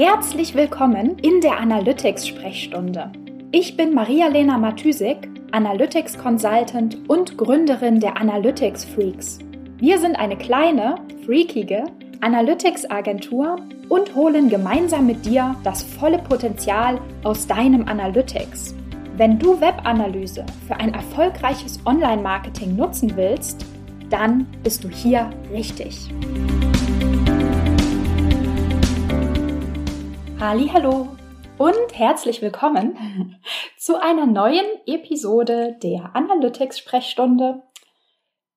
Herzlich willkommen in der Analytics-Sprechstunde. Ich bin Maria-Lena Matysik, Analytics Consultant und Gründerin der Analytics Freaks. Wir sind eine kleine, freakige Analytics-Agentur und holen gemeinsam mit dir das volle Potenzial aus deinem Analytics. Wenn du Webanalyse für ein erfolgreiches Online-Marketing nutzen willst, dann bist du hier richtig. Hallo und herzlich willkommen zu einer neuen Episode der Analytics Sprechstunde.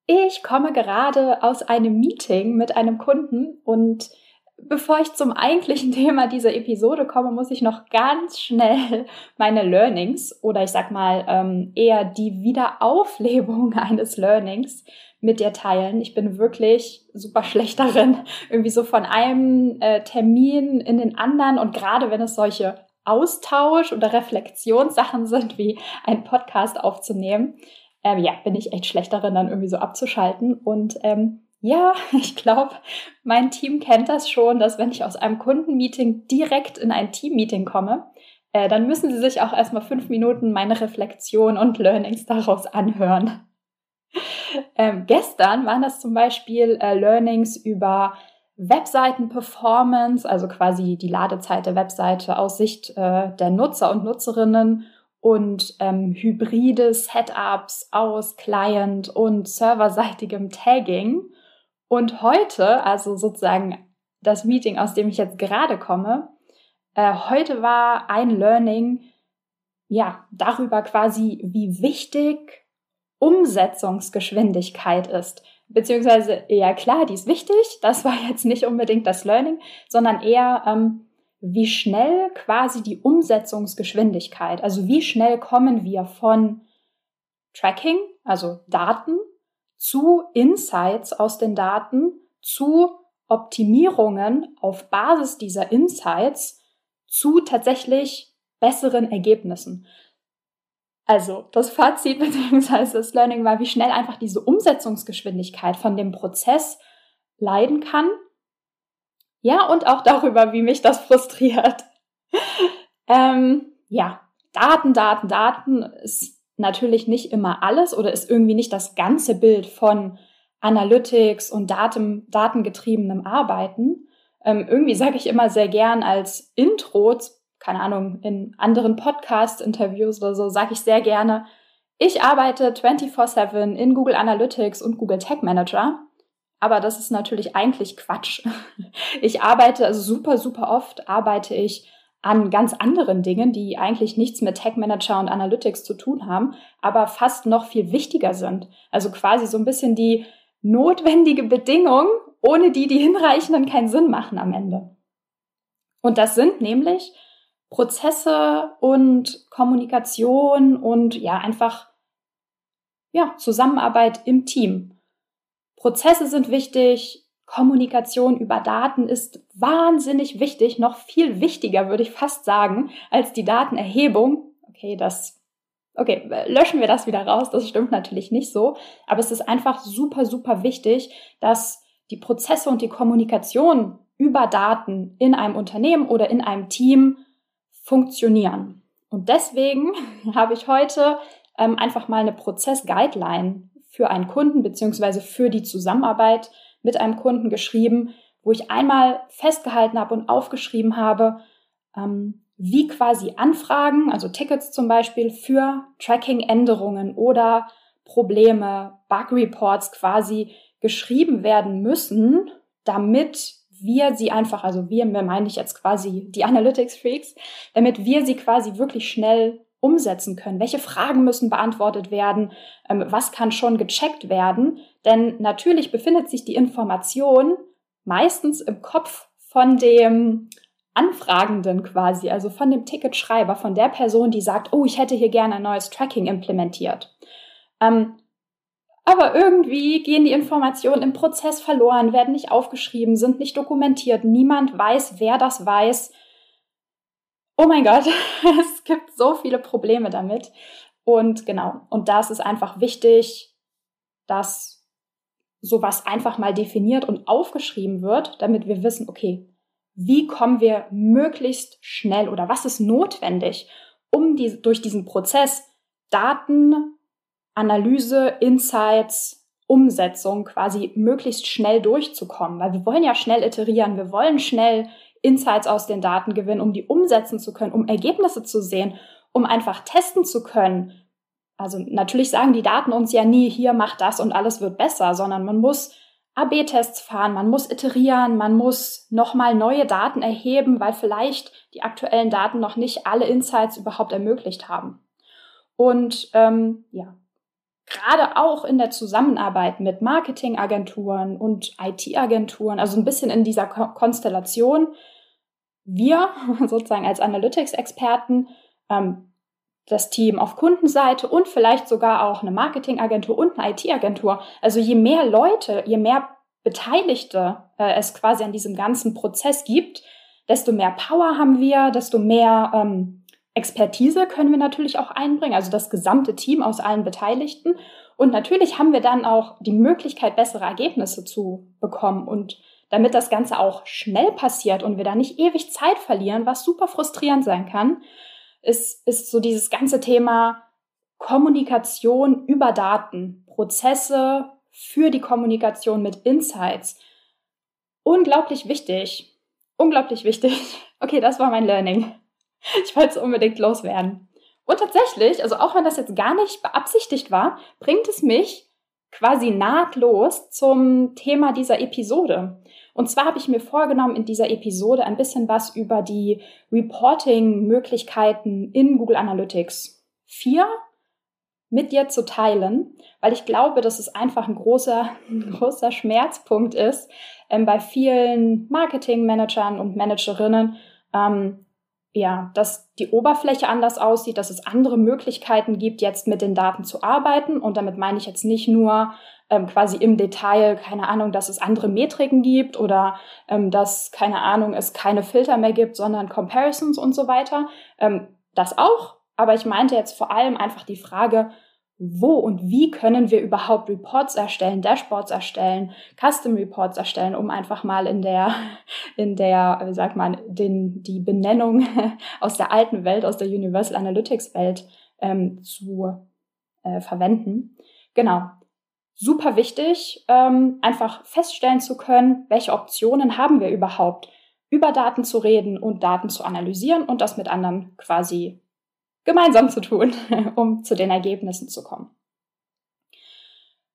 Ich komme gerade aus einem Meeting mit einem Kunden und bevor ich zum eigentlichen Thema dieser Episode komme, muss ich noch ganz schnell meine Learnings oder ich sag mal ähm, eher die Wiederauflebung eines Learnings mit dir teilen. Ich bin wirklich super schlecht darin, irgendwie so von einem äh, Termin in den anderen und gerade wenn es solche Austausch- oder Reflexionssachen sind, wie ein Podcast aufzunehmen, ähm, ja, bin ich echt schlecht darin, dann irgendwie so abzuschalten. Und ähm, ja, ich glaube, mein Team kennt das schon, dass wenn ich aus einem Kundenmeeting direkt in ein Teammeeting komme, äh, dann müssen sie sich auch erstmal fünf Minuten meine Reflexion und Learnings daraus anhören. Ähm, gestern waren das zum Beispiel äh, Learnings über Webseiten-Performance, also quasi die Ladezeit der Webseite aus Sicht äh, der Nutzer und Nutzerinnen und ähm, hybride Setups aus Client- und serverseitigem Tagging. Und heute, also sozusagen das Meeting, aus dem ich jetzt gerade komme, äh, heute war ein Learning, ja, darüber quasi, wie wichtig Umsetzungsgeschwindigkeit ist. Beziehungsweise, ja klar, die ist wichtig, das war jetzt nicht unbedingt das Learning, sondern eher, ähm, wie schnell quasi die Umsetzungsgeschwindigkeit, also wie schnell kommen wir von Tracking, also Daten, zu Insights aus den Daten, zu Optimierungen auf Basis dieser Insights, zu tatsächlich besseren Ergebnissen. Also das Fazit bzw. das Learning war, wie schnell einfach diese Umsetzungsgeschwindigkeit von dem Prozess leiden kann. Ja, und auch darüber, wie mich das frustriert. ähm, ja, Daten, Daten, Daten ist natürlich nicht immer alles oder ist irgendwie nicht das ganze Bild von Analytics und Daten, datengetriebenem Arbeiten. Ähm, irgendwie sage ich immer sehr gern als Intro keine Ahnung, in anderen Podcast-Interviews oder so, sage ich sehr gerne, ich arbeite 24-7 in Google Analytics und Google Tag Manager. Aber das ist natürlich eigentlich Quatsch. Ich arbeite also super, super oft, arbeite ich an ganz anderen Dingen, die eigentlich nichts mit Tag Manager und Analytics zu tun haben, aber fast noch viel wichtiger sind. Also quasi so ein bisschen die notwendige Bedingung, ohne die die hinreichenden keinen Sinn machen am Ende. Und das sind nämlich Prozesse und Kommunikation und ja, einfach ja, Zusammenarbeit im Team. Prozesse sind wichtig, Kommunikation über Daten ist wahnsinnig wichtig, noch viel wichtiger, würde ich fast sagen, als die Datenerhebung. Okay, das Okay, löschen wir das wieder raus, das stimmt natürlich nicht so, aber es ist einfach super, super wichtig, dass die Prozesse und die Kommunikation über Daten in einem Unternehmen oder in einem Team funktionieren. Und deswegen habe ich heute ähm, einfach mal eine Prozess-Guideline für einen Kunden beziehungsweise für die Zusammenarbeit mit einem Kunden geschrieben, wo ich einmal festgehalten habe und aufgeschrieben habe, ähm, wie quasi Anfragen, also Tickets zum Beispiel für Tracking-Änderungen oder Probleme, Bug-Reports quasi geschrieben werden müssen, damit wir sie einfach, also wir, meine ich jetzt quasi die Analytics Freaks, damit wir sie quasi wirklich schnell umsetzen können. Welche Fragen müssen beantwortet werden? Ähm, was kann schon gecheckt werden? Denn natürlich befindet sich die Information meistens im Kopf von dem Anfragenden quasi, also von dem Ticketschreiber, von der Person, die sagt, oh, ich hätte hier gerne ein neues Tracking implementiert. Ähm, aber irgendwie gehen die Informationen im Prozess verloren, werden nicht aufgeschrieben, sind nicht dokumentiert. Niemand weiß, wer das weiß. Oh mein Gott, es gibt so viele Probleme damit. Und genau, und da ist es einfach wichtig, dass sowas einfach mal definiert und aufgeschrieben wird, damit wir wissen, okay, wie kommen wir möglichst schnell oder was ist notwendig, um die, durch diesen Prozess Daten, Analyse, Insights, Umsetzung quasi möglichst schnell durchzukommen. Weil wir wollen ja schnell iterieren, wir wollen schnell Insights aus den Daten gewinnen, um die umsetzen zu können, um Ergebnisse zu sehen, um einfach testen zu können. Also natürlich sagen die Daten uns ja nie, hier macht das und alles wird besser, sondern man muss AB-Tests fahren, man muss iterieren, man muss nochmal neue Daten erheben, weil vielleicht die aktuellen Daten noch nicht alle Insights überhaupt ermöglicht haben. Und ähm, ja, gerade auch in der Zusammenarbeit mit Marketingagenturen und IT-Agenturen, also ein bisschen in dieser Ko Konstellation, wir sozusagen als Analytics-Experten ähm, das Team auf Kundenseite und vielleicht sogar auch eine Marketingagentur und eine IT-Agentur. Also je mehr Leute, je mehr Beteiligte äh, es quasi an diesem ganzen Prozess gibt, desto mehr Power haben wir, desto mehr ähm, Expertise können wir natürlich auch einbringen, also das gesamte Team aus allen Beteiligten. Und natürlich haben wir dann auch die Möglichkeit, bessere Ergebnisse zu bekommen. Und damit das Ganze auch schnell passiert und wir da nicht ewig Zeit verlieren, was super frustrierend sein kann, ist, ist so dieses ganze Thema Kommunikation über Daten, Prozesse für die Kommunikation mit Insights. Unglaublich wichtig. Unglaublich wichtig. Okay, das war mein Learning. Ich wollte es unbedingt loswerden. Und tatsächlich, also auch wenn das jetzt gar nicht beabsichtigt war, bringt es mich quasi nahtlos zum Thema dieser Episode. Und zwar habe ich mir vorgenommen, in dieser Episode ein bisschen was über die Reporting-Möglichkeiten in Google Analytics 4 mit dir zu teilen, weil ich glaube, dass es einfach ein großer, ein großer Schmerzpunkt ist ähm, bei vielen Marketingmanagern und Managerinnen, ähm, ja, dass die Oberfläche anders aussieht, dass es andere Möglichkeiten gibt, jetzt mit den Daten zu arbeiten. Und damit meine ich jetzt nicht nur ähm, quasi im Detail, keine Ahnung, dass es andere Metriken gibt oder ähm, dass, keine Ahnung, es keine Filter mehr gibt, sondern Comparisons und so weiter. Ähm, das auch. Aber ich meinte jetzt vor allem einfach die Frage, wo und wie können wir überhaupt Reports erstellen, Dashboards erstellen, Custom Reports erstellen, um einfach mal in der, in der, wie sagt man, den, die Benennung aus der alten Welt, aus der Universal Analytics Welt ähm, zu äh, verwenden. Genau. Super wichtig, ähm, einfach feststellen zu können, welche Optionen haben wir überhaupt, über Daten zu reden und Daten zu analysieren und das mit anderen quasi gemeinsam zu tun, um zu den Ergebnissen zu kommen.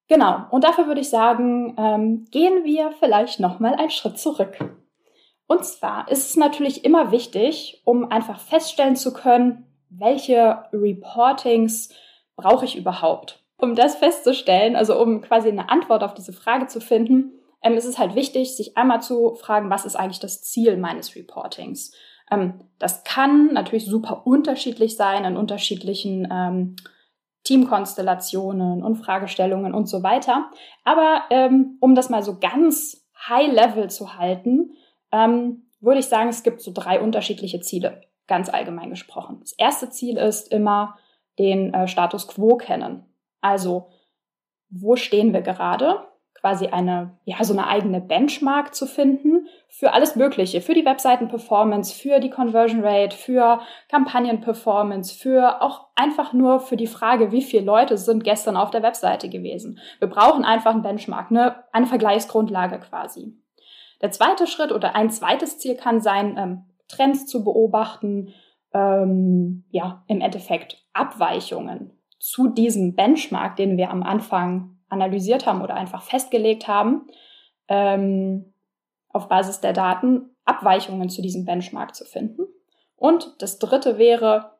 Genau, und dafür würde ich sagen, ähm, gehen wir vielleicht nochmal einen Schritt zurück. Und zwar ist es natürlich immer wichtig, um einfach feststellen zu können, welche Reportings brauche ich überhaupt. Um das festzustellen, also um quasi eine Antwort auf diese Frage zu finden, ähm, ist es halt wichtig, sich einmal zu fragen, was ist eigentlich das Ziel meines Reportings? Ähm, das kann natürlich super unterschiedlich sein in unterschiedlichen ähm, Teamkonstellationen und Fragestellungen und so weiter. Aber ähm, um das mal so ganz high-level zu halten, ähm, würde ich sagen, es gibt so drei unterschiedliche Ziele, ganz allgemein gesprochen. Das erste Ziel ist immer den äh, Status quo kennen. Also, wo stehen wir gerade? Quasi eine, ja, so eine eigene Benchmark zu finden für alles Mögliche, für die Webseiten-Performance, für die Conversion Rate, für Kampagnen-Performance, für auch einfach nur für die Frage, wie viele Leute sind gestern auf der Webseite gewesen. Wir brauchen einfach einen Benchmark, ne, eine Vergleichsgrundlage quasi. Der zweite Schritt oder ein zweites Ziel kann sein, ähm, Trends zu beobachten, ähm, ja, im Endeffekt Abweichungen zu diesem Benchmark, den wir am Anfang analysiert haben oder einfach festgelegt haben, ähm, auf Basis der Daten Abweichungen zu diesem Benchmark zu finden. Und das dritte wäre,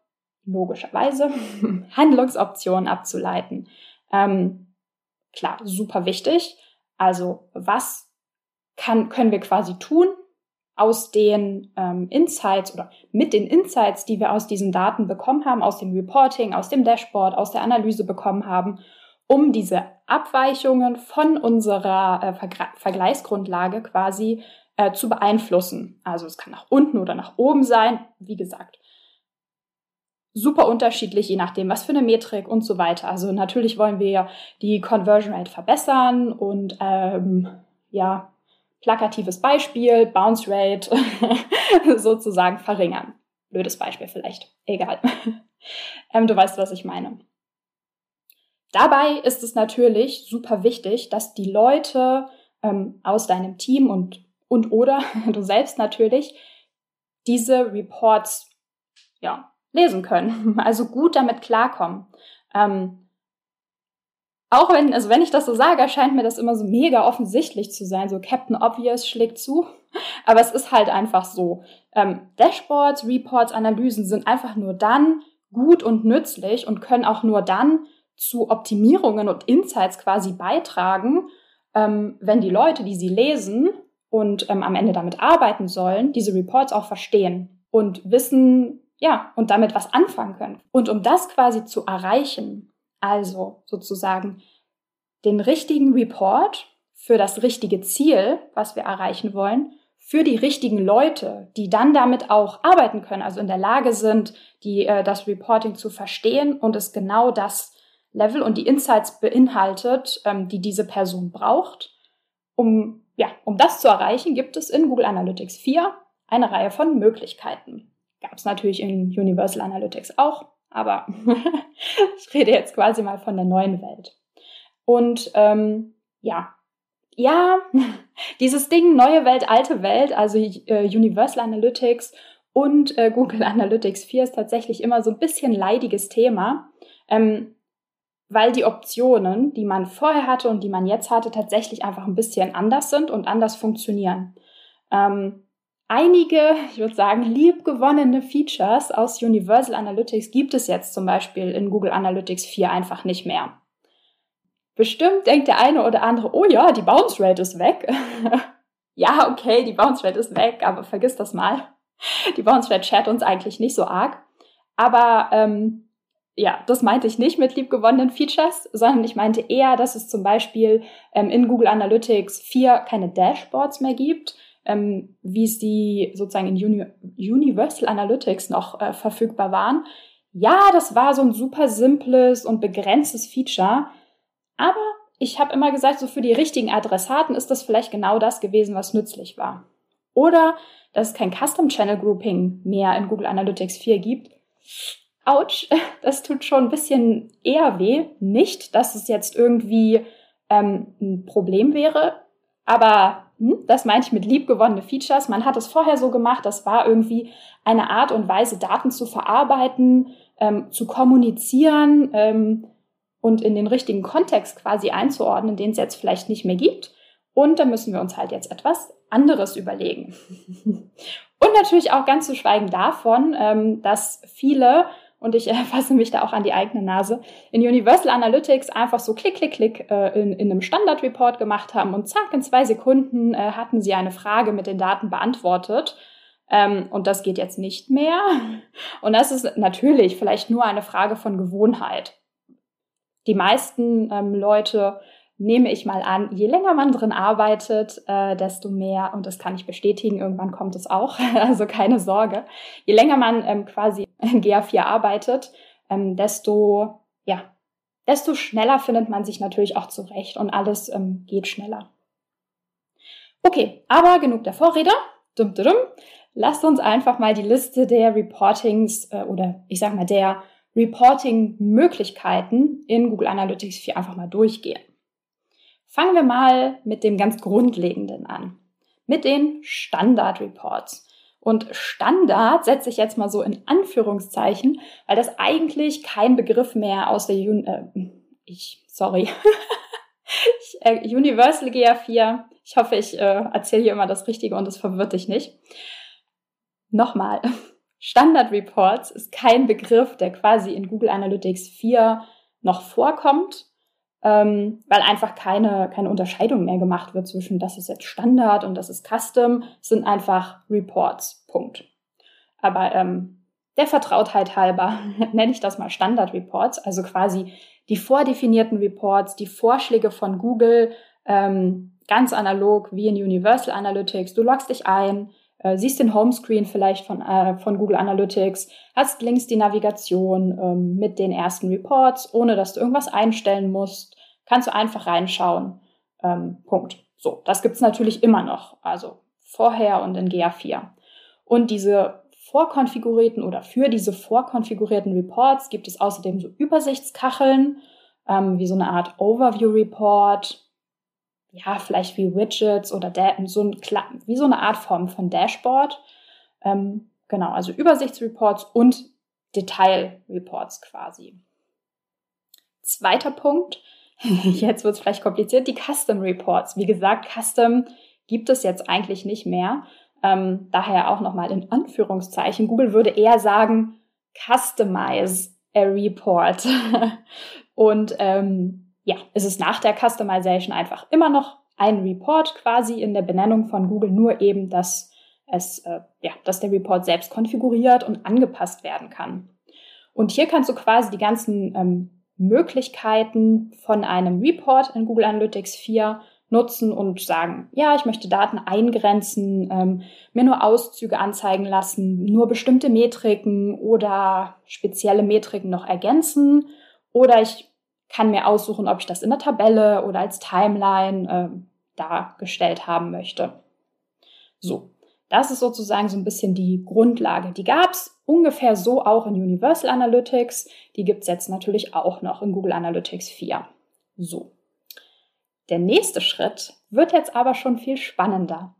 logischerweise, Handlungsoptionen abzuleiten. Ähm, klar, super wichtig. Also was kann, können wir quasi tun aus den ähm, Insights oder mit den Insights, die wir aus diesen Daten bekommen haben, aus dem Reporting, aus dem Dashboard, aus der Analyse bekommen haben, um diese Abweichungen von unserer äh, Ver Vergleichsgrundlage quasi äh, zu beeinflussen. Also es kann nach unten oder nach oben sein, wie gesagt. Super unterschiedlich, je nachdem, was für eine Metrik und so weiter. Also natürlich wollen wir die Conversion Rate verbessern und ähm, ja, plakatives Beispiel, Bounce Rate sozusagen verringern. Blödes Beispiel vielleicht. Egal. ähm, du weißt, was ich meine. Dabei ist es natürlich super wichtig, dass die Leute ähm, aus deinem Team und, und oder du selbst natürlich diese Reports ja, lesen können, also gut damit klarkommen. Ähm, auch wenn, also wenn ich das so sage, erscheint mir das immer so mega offensichtlich zu sein. So Captain Obvious schlägt zu. Aber es ist halt einfach so. Ähm, Dashboards, Reports, Analysen sind einfach nur dann gut und nützlich und können auch nur dann zu Optimierungen und Insights quasi beitragen, ähm, wenn die Leute, die sie lesen und ähm, am Ende damit arbeiten sollen, diese Reports auch verstehen und wissen, ja, und damit was anfangen können. Und um das quasi zu erreichen, also sozusagen den richtigen Report für das richtige Ziel, was wir erreichen wollen, für die richtigen Leute, die dann damit auch arbeiten können, also in der Lage sind, die, äh, das Reporting zu verstehen und es genau das Level und die Insights beinhaltet, ähm, die diese Person braucht. Um, ja, um das zu erreichen, gibt es in Google Analytics 4 eine Reihe von Möglichkeiten. Gab es natürlich in Universal Analytics auch, aber ich rede jetzt quasi mal von der neuen Welt. Und ähm, ja, ja, dieses Ding neue Welt, alte Welt, also äh, Universal Analytics und äh, Google Analytics 4 ist tatsächlich immer so ein bisschen leidiges Thema. Ähm, weil die Optionen, die man vorher hatte und die man jetzt hatte, tatsächlich einfach ein bisschen anders sind und anders funktionieren. Ähm, einige, ich würde sagen, liebgewonnene Features aus Universal Analytics gibt es jetzt zum Beispiel in Google Analytics 4 einfach nicht mehr. Bestimmt denkt der eine oder andere, oh ja, die Bounce Rate ist weg. ja, okay, die Bounce Rate ist weg, aber vergiss das mal. Die Bounce Rate schert uns eigentlich nicht so arg. Aber ähm, ja, das meinte ich nicht mit liebgewonnenen Features, sondern ich meinte eher, dass es zum Beispiel ähm, in Google Analytics 4 keine Dashboards mehr gibt, ähm, wie es die sozusagen in Uni Universal Analytics noch äh, verfügbar waren. Ja, das war so ein super simples und begrenztes Feature, aber ich habe immer gesagt, so für die richtigen Adressaten ist das vielleicht genau das gewesen, was nützlich war. Oder dass es kein Custom Channel Grouping mehr in Google Analytics 4 gibt ouch, das tut schon ein bisschen eher weh. Nicht, dass es jetzt irgendwie ähm, ein Problem wäre, aber hm, das meinte ich mit liebgewonnene Features. Man hat es vorher so gemacht, das war irgendwie eine Art und Weise, Daten zu verarbeiten, ähm, zu kommunizieren ähm, und in den richtigen Kontext quasi einzuordnen, den es jetzt vielleicht nicht mehr gibt. Und da müssen wir uns halt jetzt etwas anderes überlegen. und natürlich auch ganz zu schweigen davon, ähm, dass viele und ich äh, fasse mich da auch an die eigene Nase, in Universal Analytics einfach so klick, klick, klick äh, in, in einem Standard-Report gemacht haben und zack, in zwei Sekunden äh, hatten sie eine Frage mit den Daten beantwortet. Ähm, und das geht jetzt nicht mehr. Und das ist natürlich vielleicht nur eine Frage von Gewohnheit. Die meisten ähm, Leute nehme ich mal an, je länger man drin arbeitet, äh, desto mehr, und das kann ich bestätigen, irgendwann kommt es auch, also keine Sorge, je länger man ähm, quasi in GA4 arbeitet, ähm, desto, ja, desto schneller findet man sich natürlich auch zurecht und alles ähm, geht schneller. Okay, aber genug der Vorrede. Dum, dum, dum. Lasst uns einfach mal die Liste der Reportings äh, oder ich sag mal der Reporting-Möglichkeiten in Google Analytics 4 einfach mal durchgehen. Fangen wir mal mit dem ganz Grundlegenden an, mit den Standard Reports. Und Standard setze ich jetzt mal so in Anführungszeichen, weil das eigentlich kein Begriff mehr aus der Jun äh, ich sorry ich, äh, Universal GA4. Ich hoffe, ich äh, erzähle hier immer das Richtige und es verwirrt dich nicht. Nochmal. Standard Reports ist kein Begriff, der quasi in Google Analytics 4 noch vorkommt, ähm, weil einfach keine, keine Unterscheidung mehr gemacht wird zwischen das ist jetzt Standard und das ist Custom, sind einfach Reports. Punkt. Aber ähm, der Vertrautheit halber nenne ich das mal Standard Reports, also quasi die vordefinierten Reports, die Vorschläge von Google, ähm, ganz analog wie in Universal Analytics. Du loggst dich ein, äh, siehst den Homescreen vielleicht von, äh, von Google Analytics, hast links die Navigation ähm, mit den ersten Reports, ohne dass du irgendwas einstellen musst, kannst du einfach reinschauen. Ähm, Punkt. So, das gibt's natürlich immer noch. Also vorher und in GA4. Und diese vorkonfigurierten oder für diese vorkonfigurierten Reports gibt es außerdem so Übersichtskacheln, ähm, wie so eine Art Overview-Report, ja, vielleicht wie Widgets oder so ein, wie so eine Art Form von Dashboard. Ähm, genau, also Übersichtsreports und Detailreports quasi. Zweiter Punkt, jetzt wird es vielleicht kompliziert, die Custom Reports. Wie gesagt, Custom gibt es jetzt eigentlich nicht mehr. Ähm, daher auch nochmal in Anführungszeichen. Google würde eher sagen, customize a report. Und ähm, ja, es ist nach der Customization einfach immer noch ein Report quasi in der Benennung von Google, nur eben, dass es, äh, ja, dass der Report selbst konfiguriert und angepasst werden kann. Und hier kannst du quasi die ganzen ähm, Möglichkeiten von einem Report in Google Analytics 4 nutzen und sagen, ja, ich möchte Daten eingrenzen, ähm, mir nur Auszüge anzeigen lassen, nur bestimmte Metriken oder spezielle Metriken noch ergänzen. Oder ich kann mir aussuchen, ob ich das in der Tabelle oder als Timeline äh, dargestellt haben möchte. So, das ist sozusagen so ein bisschen die Grundlage. Die gab es ungefähr so auch in Universal Analytics. Die gibt es jetzt natürlich auch noch in Google Analytics 4. So. Der nächste Schritt wird jetzt aber schon viel spannender,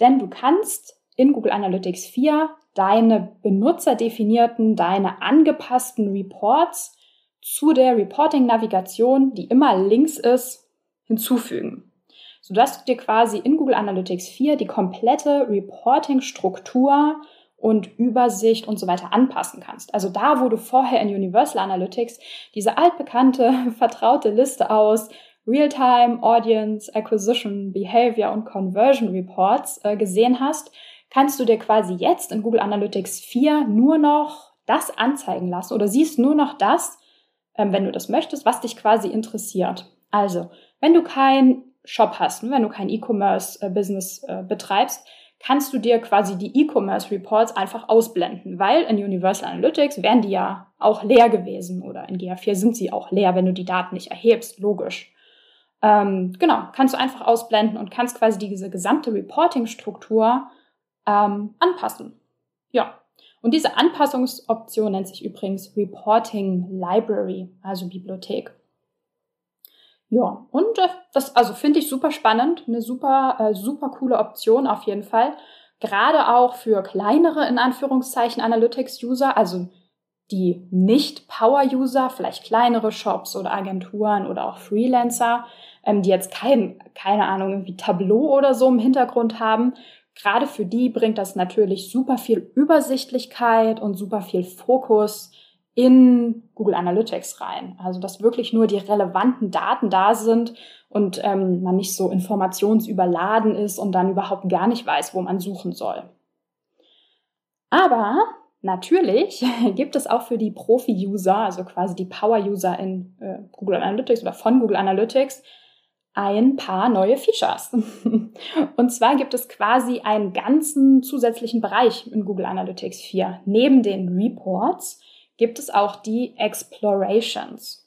denn du kannst in Google Analytics 4 deine benutzerdefinierten, deine angepassten Reports zu der Reporting-Navigation, die immer links ist, hinzufügen, sodass du dir quasi in Google Analytics 4 die komplette Reporting-Struktur und Übersicht und so weiter anpassen kannst. Also da, wo du vorher in Universal Analytics diese altbekannte, vertraute Liste aus Real-Time, Audience, Acquisition, Behavior und Conversion Reports äh, gesehen hast, kannst du dir quasi jetzt in Google Analytics 4 nur noch das anzeigen lassen oder siehst nur noch das, ähm, wenn du das möchtest, was dich quasi interessiert. Also, wenn du keinen Shop hast, ne, wenn du kein E-Commerce-Business äh, äh, betreibst, kannst du dir quasi die E-Commerce Reports einfach ausblenden, weil in Universal Analytics wären die ja auch leer gewesen oder in GA4 sind sie auch leer, wenn du die Daten nicht erhebst, logisch. Ähm, genau, kannst du einfach ausblenden und kannst quasi diese gesamte Reporting-Struktur ähm, anpassen. Ja, und diese Anpassungsoption nennt sich übrigens Reporting Library, also Bibliothek. Ja, und äh, das also finde ich super spannend, eine super äh, super coole Option auf jeden Fall, gerade auch für kleinere in Anführungszeichen Analytics User, also die nicht Power-User, vielleicht kleinere Shops oder Agenturen oder auch Freelancer, ähm, die jetzt kein, keine Ahnung, irgendwie Tableau oder so im Hintergrund haben. Gerade für die bringt das natürlich super viel Übersichtlichkeit und super viel Fokus in Google Analytics rein. Also dass wirklich nur die relevanten Daten da sind und ähm, man nicht so informationsüberladen ist und dann überhaupt gar nicht weiß, wo man suchen soll. Aber Natürlich gibt es auch für die Profi-User, also quasi die Power-User in äh, Google Analytics oder von Google Analytics, ein paar neue Features. Und zwar gibt es quasi einen ganzen zusätzlichen Bereich in Google Analytics 4. Neben den Reports gibt es auch die Explorations.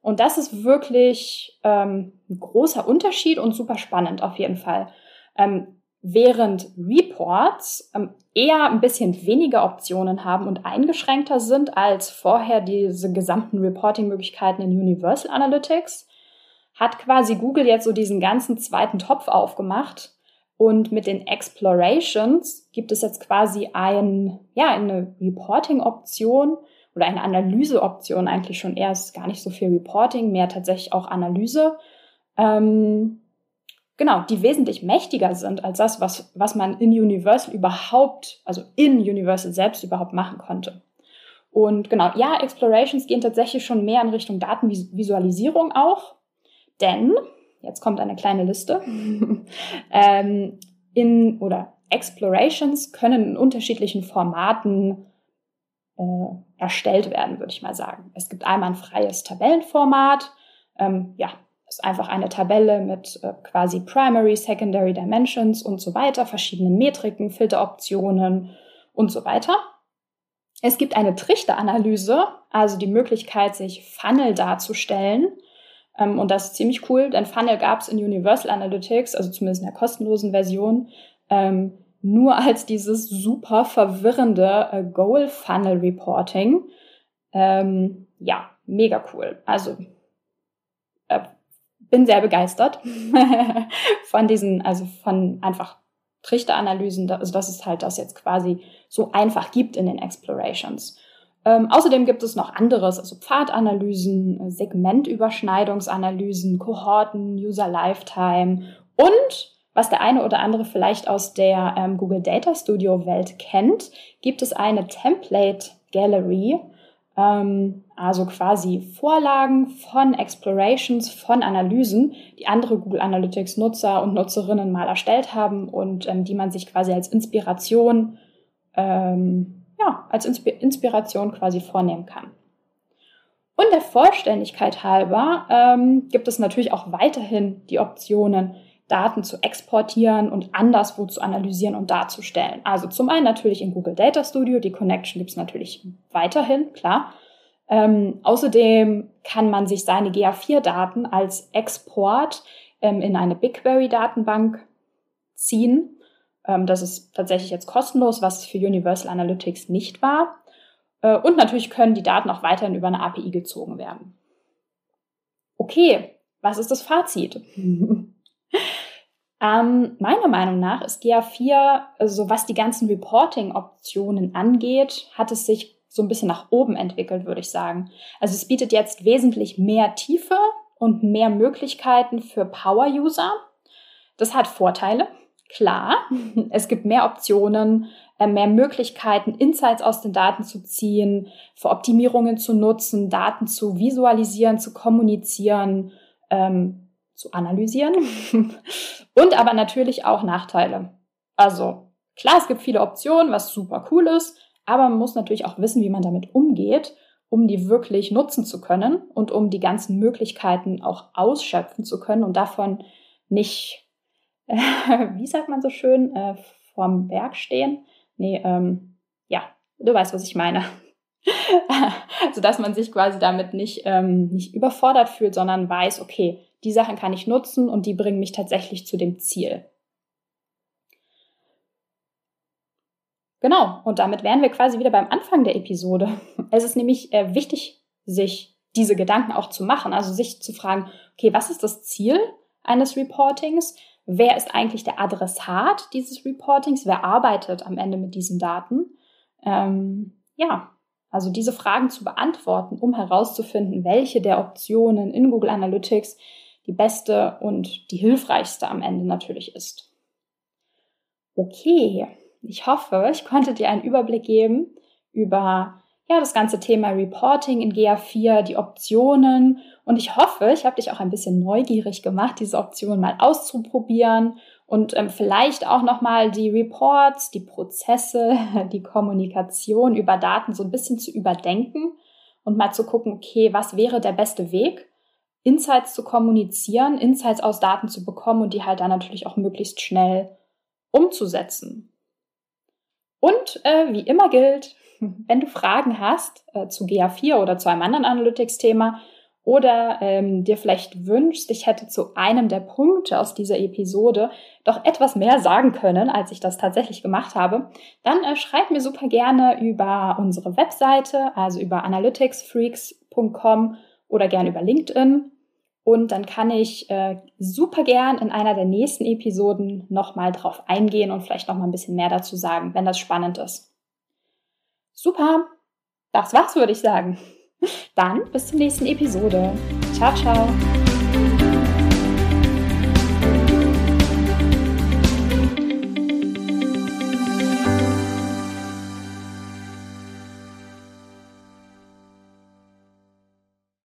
Und das ist wirklich ähm, ein großer Unterschied und super spannend auf jeden Fall. Ähm, während Reports ähm, eher ein bisschen weniger Optionen haben und eingeschränkter sind als vorher diese gesamten Reporting-Möglichkeiten in Universal Analytics, hat quasi Google jetzt so diesen ganzen zweiten Topf aufgemacht. Und mit den Explorations gibt es jetzt quasi ein, ja, eine Reporting-Option oder eine Analyse-Option eigentlich schon eher. Es ist gar nicht so viel Reporting, mehr tatsächlich auch Analyse. Ähm, genau, die wesentlich mächtiger sind als das, was, was man in Universal überhaupt, also in Universal selbst überhaupt machen konnte. Und genau, ja, Explorations gehen tatsächlich schon mehr in Richtung Datenvisualisierung auch, denn, jetzt kommt eine kleine Liste, ähm, in, oder Explorations können in unterschiedlichen Formaten äh, erstellt werden, würde ich mal sagen. Es gibt einmal ein freies Tabellenformat, ähm, ja, ist einfach eine Tabelle mit äh, quasi Primary, Secondary Dimensions und so weiter, verschiedenen Metriken, Filteroptionen und so weiter. Es gibt eine Trichteranalyse, also die Möglichkeit, sich Funnel darzustellen, Ähm, und das ist ziemlich cool, denn Funnel gab es in Universal Analytics, also zumindest in der kostenlosen Version, ähm, nur als dieses super verwirrende äh, Goal Funnel Reporting. Ähm, ja, mega cool. Also äh, bin sehr begeistert von diesen, also von einfach Trichteranalysen, also dass es halt das jetzt quasi so einfach gibt in den Explorations. Ähm, außerdem gibt es noch anderes, also Pfadanalysen, Segmentüberschneidungsanalysen, Kohorten, User Lifetime und was der eine oder andere vielleicht aus der ähm, Google Data Studio Welt kennt, gibt es eine Template Gallery, ähm, also quasi Vorlagen von Explorations, von Analysen, die andere Google Analytics Nutzer und Nutzerinnen mal erstellt haben und ähm, die man sich quasi als Inspiration, ähm, ja, als Insp Inspiration quasi vornehmen kann. Und der Vollständigkeit halber ähm, gibt es natürlich auch weiterhin die Optionen, Daten zu exportieren und anderswo zu analysieren und darzustellen. Also zum einen natürlich in Google Data Studio, die Connection gibt es natürlich weiterhin, klar. Ähm, außerdem kann man sich seine GA4-Daten als Export ähm, in eine BigQuery-Datenbank ziehen. Ähm, das ist tatsächlich jetzt kostenlos, was für Universal Analytics nicht war. Äh, und natürlich können die Daten auch weiterhin über eine API gezogen werden. Okay, was ist das Fazit? Ähm, meiner Meinung nach ist GA4, also was die ganzen Reporting-Optionen angeht, hat es sich so ein bisschen nach oben entwickelt, würde ich sagen. Also es bietet jetzt wesentlich mehr Tiefe und mehr Möglichkeiten für Power-User. Das hat Vorteile, klar. Es gibt mehr Optionen, äh, mehr Möglichkeiten, Insights aus den Daten zu ziehen, für Optimierungen zu nutzen, Daten zu visualisieren, zu kommunizieren. Ähm, zu analysieren und aber natürlich auch Nachteile. Also klar, es gibt viele Optionen, was super cool ist, aber man muss natürlich auch wissen, wie man damit umgeht, um die wirklich nutzen zu können und um die ganzen Möglichkeiten auch ausschöpfen zu können und davon nicht, äh, wie sagt man so schön, äh, vorm Berg stehen. Nee, ähm, ja, du weißt, was ich meine. also dass man sich quasi damit nicht, ähm, nicht überfordert fühlt, sondern weiß, okay, die Sachen kann ich nutzen und die bringen mich tatsächlich zu dem Ziel. Genau, und damit wären wir quasi wieder beim Anfang der Episode. Es ist nämlich äh, wichtig, sich diese Gedanken auch zu machen, also sich zu fragen, okay, was ist das Ziel eines Reportings? Wer ist eigentlich der Adressat dieses Reportings? Wer arbeitet am Ende mit diesen Daten? Ähm, ja, also diese Fragen zu beantworten, um herauszufinden, welche der Optionen in Google Analytics die beste und die hilfreichste am Ende natürlich ist. Okay, ich hoffe, ich konnte dir einen Überblick geben über ja, das ganze Thema Reporting in GA4, die Optionen und ich hoffe, ich habe dich auch ein bisschen neugierig gemacht, diese Optionen mal auszuprobieren und ähm, vielleicht auch nochmal die Reports, die Prozesse, die Kommunikation über Daten so ein bisschen zu überdenken und mal zu gucken, okay, was wäre der beste Weg, Insights zu kommunizieren, Insights aus Daten zu bekommen und die halt dann natürlich auch möglichst schnell umzusetzen. Und äh, wie immer gilt, wenn du Fragen hast äh, zu GA4 oder zu einem anderen Analytics-Thema oder ähm, dir vielleicht wünschst, ich hätte zu einem der Punkte aus dieser Episode doch etwas mehr sagen können, als ich das tatsächlich gemacht habe, dann äh, schreib mir super gerne über unsere Webseite, also über analyticsfreaks.com oder gerne über LinkedIn. Und dann kann ich äh, super gern in einer der nächsten Episoden nochmal drauf eingehen und vielleicht nochmal ein bisschen mehr dazu sagen, wenn das spannend ist. Super, das war's, würde ich sagen. Dann bis zur nächsten Episode. Ciao, ciao.